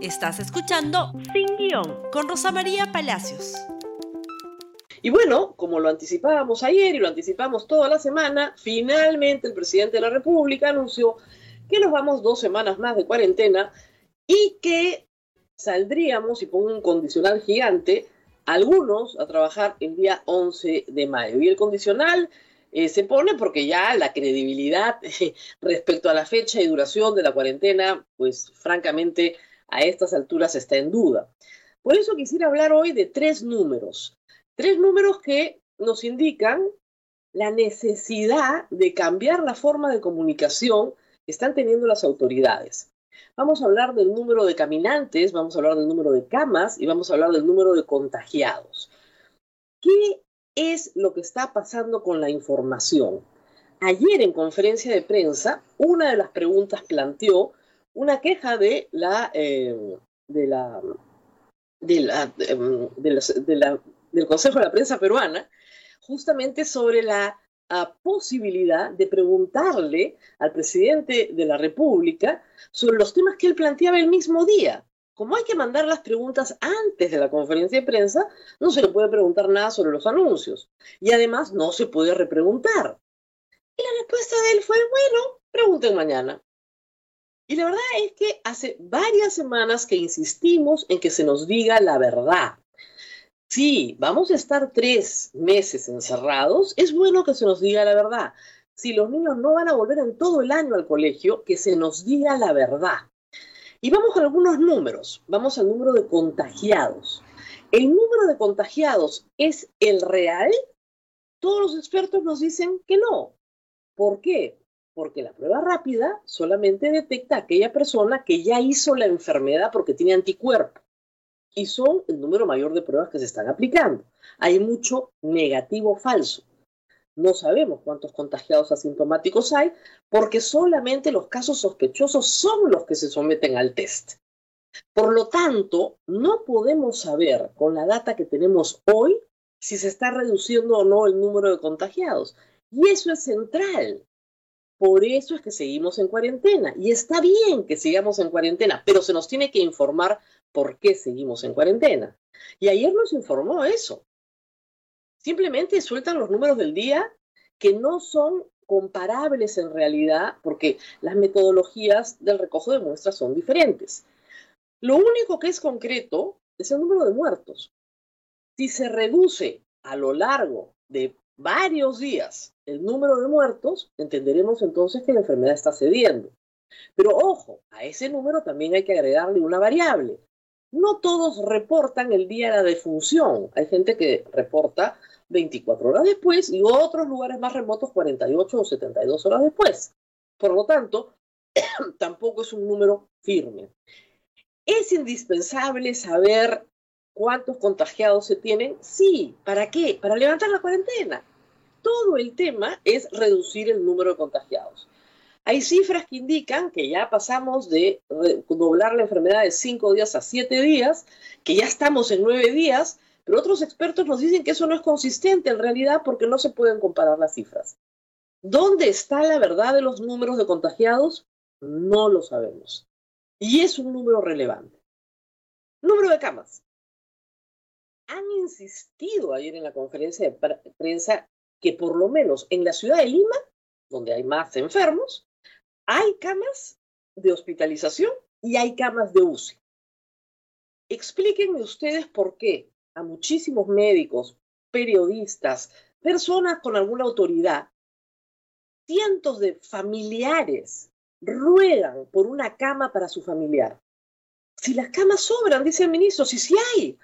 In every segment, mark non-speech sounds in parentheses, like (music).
Estás escuchando Sin Guión con Rosa María Palacios. Y bueno, como lo anticipábamos ayer y lo anticipamos toda la semana, finalmente el presidente de la República anunció que nos vamos dos semanas más de cuarentena y que saldríamos, y pongo un condicional gigante, algunos a trabajar el día 11 de mayo. Y el condicional eh, se pone porque ya la credibilidad (laughs) respecto a la fecha y duración de la cuarentena, pues francamente a estas alturas está en duda. Por eso quisiera hablar hoy de tres números, tres números que nos indican la necesidad de cambiar la forma de comunicación que están teniendo las autoridades. Vamos a hablar del número de caminantes, vamos a hablar del número de camas y vamos a hablar del número de contagiados. ¿Qué es lo que está pasando con la información? Ayer en conferencia de prensa, una de las preguntas planteó una queja de la, de la, de la, del Consejo de la Prensa Peruana, justamente sobre la posibilidad de preguntarle al presidente de la República sobre los temas que él planteaba el mismo día. Como hay que mandar las preguntas antes de la conferencia de prensa, no se le puede preguntar nada sobre los anuncios. Y además no se puede repreguntar. Y la respuesta de él fue, bueno, pregunten mañana. Y la verdad es que hace varias semanas que insistimos en que se nos diga la verdad. Si vamos a estar tres meses encerrados, es bueno que se nos diga la verdad. Si los niños no van a volver en todo el año al colegio, que se nos diga la verdad. Y vamos a algunos números. Vamos al número de contagiados. ¿El número de contagiados es el real? Todos los expertos nos dicen que no. ¿Por qué? Porque la prueba rápida solamente detecta a aquella persona que ya hizo la enfermedad porque tiene anticuerpo. Y son el número mayor de pruebas que se están aplicando. Hay mucho negativo falso. No sabemos cuántos contagiados asintomáticos hay porque solamente los casos sospechosos son los que se someten al test. Por lo tanto, no podemos saber con la data que tenemos hoy si se está reduciendo o no el número de contagiados. Y eso es central. Por eso es que seguimos en cuarentena. Y está bien que sigamos en cuarentena, pero se nos tiene que informar por qué seguimos en cuarentena. Y ayer nos informó eso. Simplemente sueltan los números del día que no son comparables en realidad porque las metodologías del recojo de muestras son diferentes. Lo único que es concreto es el número de muertos. Si se reduce a lo largo de varios días el número de muertos, entenderemos entonces que la enfermedad está cediendo. Pero ojo, a ese número también hay que agregarle una variable. No todos reportan el día de la defunción. Hay gente que reporta 24 horas después y otros lugares más remotos 48 o 72 horas después. Por lo tanto, (coughs) tampoco es un número firme. Es indispensable saber ¿Cuántos contagiados se tienen? Sí. ¿Para qué? Para levantar la cuarentena. Todo el tema es reducir el número de contagiados. Hay cifras que indican que ya pasamos de doblar la enfermedad de cinco días a siete días, que ya estamos en nueve días, pero otros expertos nos dicen que eso no es consistente en realidad porque no se pueden comparar las cifras. ¿Dónde está la verdad de los números de contagiados? No lo sabemos. Y es un número relevante. Número de camas han insistido ayer en la conferencia de prensa que por lo menos en la ciudad de Lima, donde hay más enfermos, hay camas de hospitalización y hay camas de UCI. Explíquenme ustedes por qué a muchísimos médicos, periodistas, personas con alguna autoridad, cientos de familiares ruegan por una cama para su familiar. Si las camas sobran, dice el ministro, si sí hay,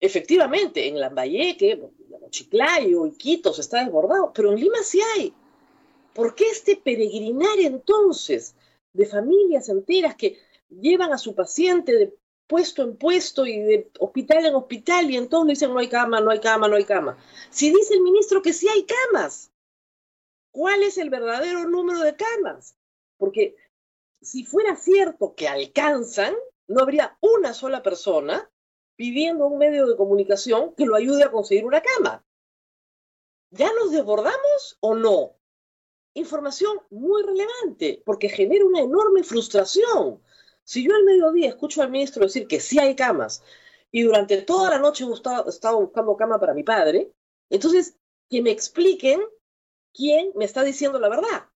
Efectivamente, en Lambayeque, Chiclayo, Iquitos está desbordado, pero en Lima sí hay. ¿Por qué este peregrinar entonces de familias enteras que llevan a su paciente de puesto en puesto y de hospital en hospital y entonces le dicen no hay cama, no hay cama, no hay cama? Si dice el ministro que sí hay camas, ¿cuál es el verdadero número de camas? Porque si fuera cierto que alcanzan, no habría una sola persona pidiendo a un medio de comunicación que lo ayude a conseguir una cama. ¿Ya nos desbordamos o no? Información muy relevante, porque genera una enorme frustración. Si yo al mediodía escucho al ministro decir que sí hay camas y durante toda la noche he estado buscando cama para mi padre, entonces que me expliquen quién me está diciendo la verdad.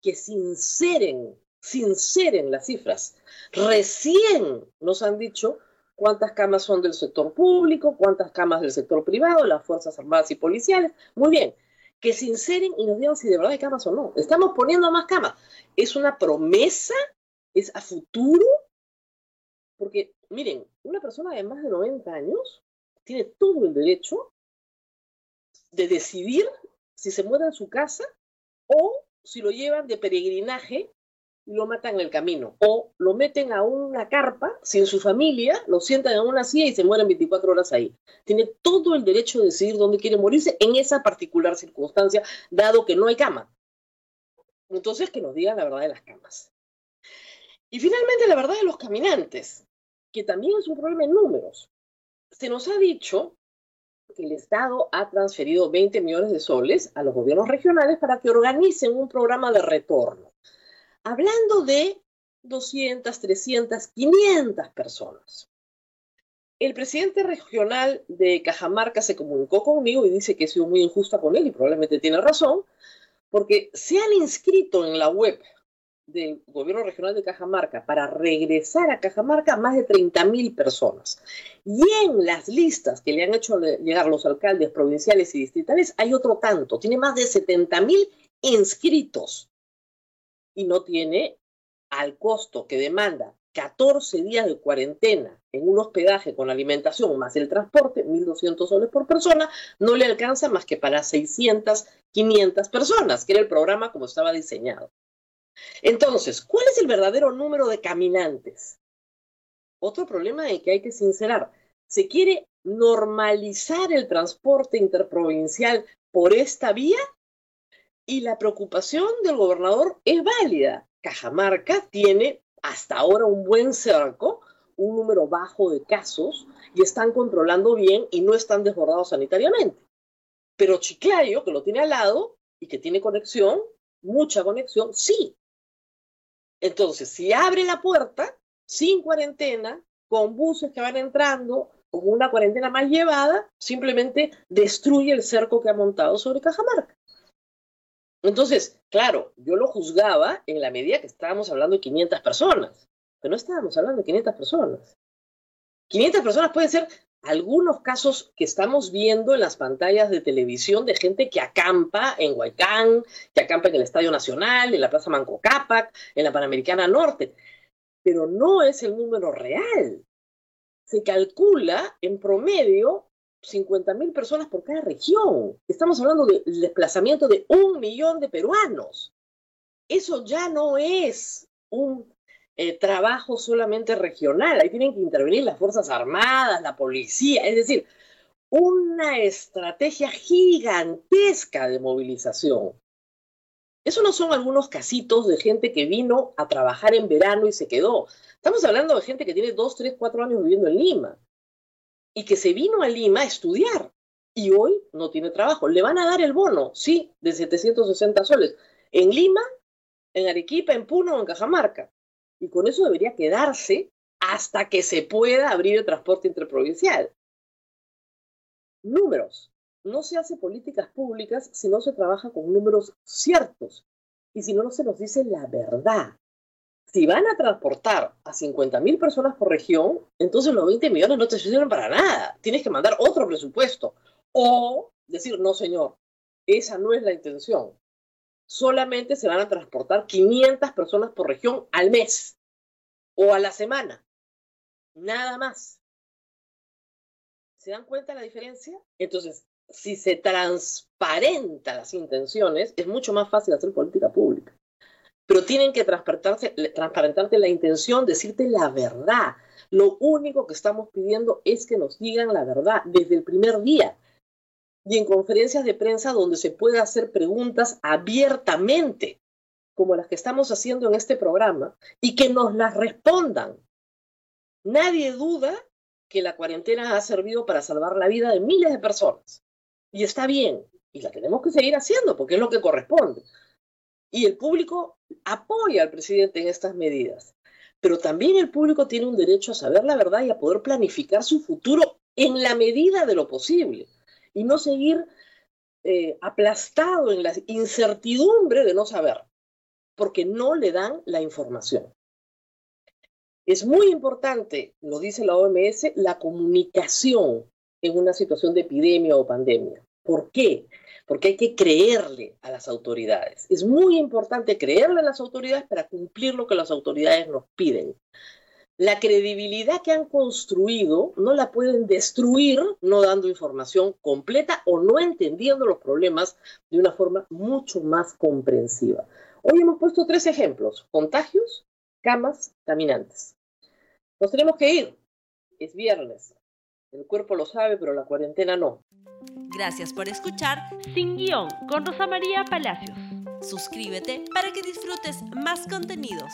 Que sinceren, sinceren las cifras. Recién nos han dicho cuántas camas son del sector público, cuántas camas del sector privado, las Fuerzas Armadas y Policiales. Muy bien, que sinceren y nos digan si de verdad hay camas o no. Estamos poniendo más camas. ¿Es una promesa? ¿Es a futuro? Porque, miren, una persona de más de 90 años tiene todo el derecho de decidir si se muda en su casa o si lo llevan de peregrinaje lo matan en el camino. O lo meten a una carpa sin su familia, lo sientan en una silla y se mueren 24 horas ahí. Tiene todo el derecho de decidir dónde quiere morirse en esa particular circunstancia, dado que no hay cama. Entonces, que nos digan la verdad de las camas. Y finalmente, la verdad de los caminantes, que también es un problema en números. Se nos ha dicho que el Estado ha transferido 20 millones de soles a los gobiernos regionales para que organicen un programa de retorno. Hablando de 200, 300, 500 personas. El presidente regional de Cajamarca se comunicó conmigo y dice que he sido muy injusta con él y probablemente tiene razón, porque se han inscrito en la web del gobierno regional de Cajamarca para regresar a Cajamarca más de 30.000 personas. Y en las listas que le han hecho llegar los alcaldes provinciales y distritales hay otro tanto, tiene más de 70.000 inscritos y no tiene al costo que demanda 14 días de cuarentena en un hospedaje con alimentación más el transporte, 1.200 soles por persona, no le alcanza más que para 600, 500 personas, que era el programa como estaba diseñado. Entonces, ¿cuál es el verdadero número de caminantes? Otro problema en que hay que sincerar. Se quiere normalizar el transporte interprovincial por esta vía y la preocupación del gobernador es válida. Cajamarca tiene hasta ahora un buen cerco, un número bajo de casos y están controlando bien y no están desbordados sanitariamente. Pero Chiclayo, que lo tiene al lado y que tiene conexión, mucha conexión, sí, entonces, si abre la puerta, sin cuarentena, con buses que van entrando, con una cuarentena más llevada, simplemente destruye el cerco que ha montado sobre Cajamarca. Entonces, claro, yo lo juzgaba en la medida que estábamos hablando de 500 personas, pero no estábamos hablando de 500 personas. 500 personas pueden ser algunos casos que estamos viendo en las pantallas de televisión de gente que acampa en Huaycán, que acampa en el Estadio Nacional, en la Plaza Manco Cápac, en la Panamericana Norte, pero no es el número real. Se calcula en promedio 50.000 personas por cada región. Estamos hablando del desplazamiento de un millón de peruanos. Eso ya no es un eh, trabajo solamente regional, ahí tienen que intervenir las Fuerzas Armadas, la policía, es decir, una estrategia gigantesca de movilización. Eso no son algunos casitos de gente que vino a trabajar en verano y se quedó. Estamos hablando de gente que tiene dos, tres, cuatro años viviendo en Lima y que se vino a Lima a estudiar y hoy no tiene trabajo. Le van a dar el bono, sí, de 760 soles. En Lima, en Arequipa, en Puno o en Cajamarca y con eso debería quedarse hasta que se pueda abrir el transporte interprovincial. Números. No se hace políticas públicas si no se trabaja con números ciertos y si no, no se nos dice la verdad. Si van a transportar a 50.000 personas por región, entonces los 20 millones no te sirven para nada. Tienes que mandar otro presupuesto. O decir, no, señor, esa no es la intención solamente se van a transportar 500 personas por región al mes o a la semana. Nada más. ¿Se dan cuenta la diferencia? Entonces, si se transparenta las intenciones, es mucho más fácil hacer política pública. Pero tienen que transparentarte la intención, decirte la verdad. Lo único que estamos pidiendo es que nos digan la verdad desde el primer día y en conferencias de prensa donde se puede hacer preguntas abiertamente, como las que estamos haciendo en este programa, y que nos las respondan. Nadie duda que la cuarentena ha servido para salvar la vida de miles de personas. Y está bien, y la tenemos que seguir haciendo porque es lo que corresponde. Y el público apoya al presidente en estas medidas. pero también el público tiene un derecho a saber la verdad y a poder planificar su futuro en la medida de lo posible y no seguir eh, aplastado en la incertidumbre de no saber, porque no le dan la información. Es muy importante, lo dice la OMS, la comunicación en una situación de epidemia o pandemia. ¿Por qué? Porque hay que creerle a las autoridades. Es muy importante creerle a las autoridades para cumplir lo que las autoridades nos piden. La credibilidad que han construido no la pueden destruir no dando información completa o no entendiendo los problemas de una forma mucho más comprensiva. Hoy hemos puesto tres ejemplos, contagios, camas, caminantes. Nos tenemos que ir, es viernes, el cuerpo lo sabe, pero la cuarentena no. Gracias por escuchar Sin Guión con Rosa María Palacios. Suscríbete para que disfrutes más contenidos.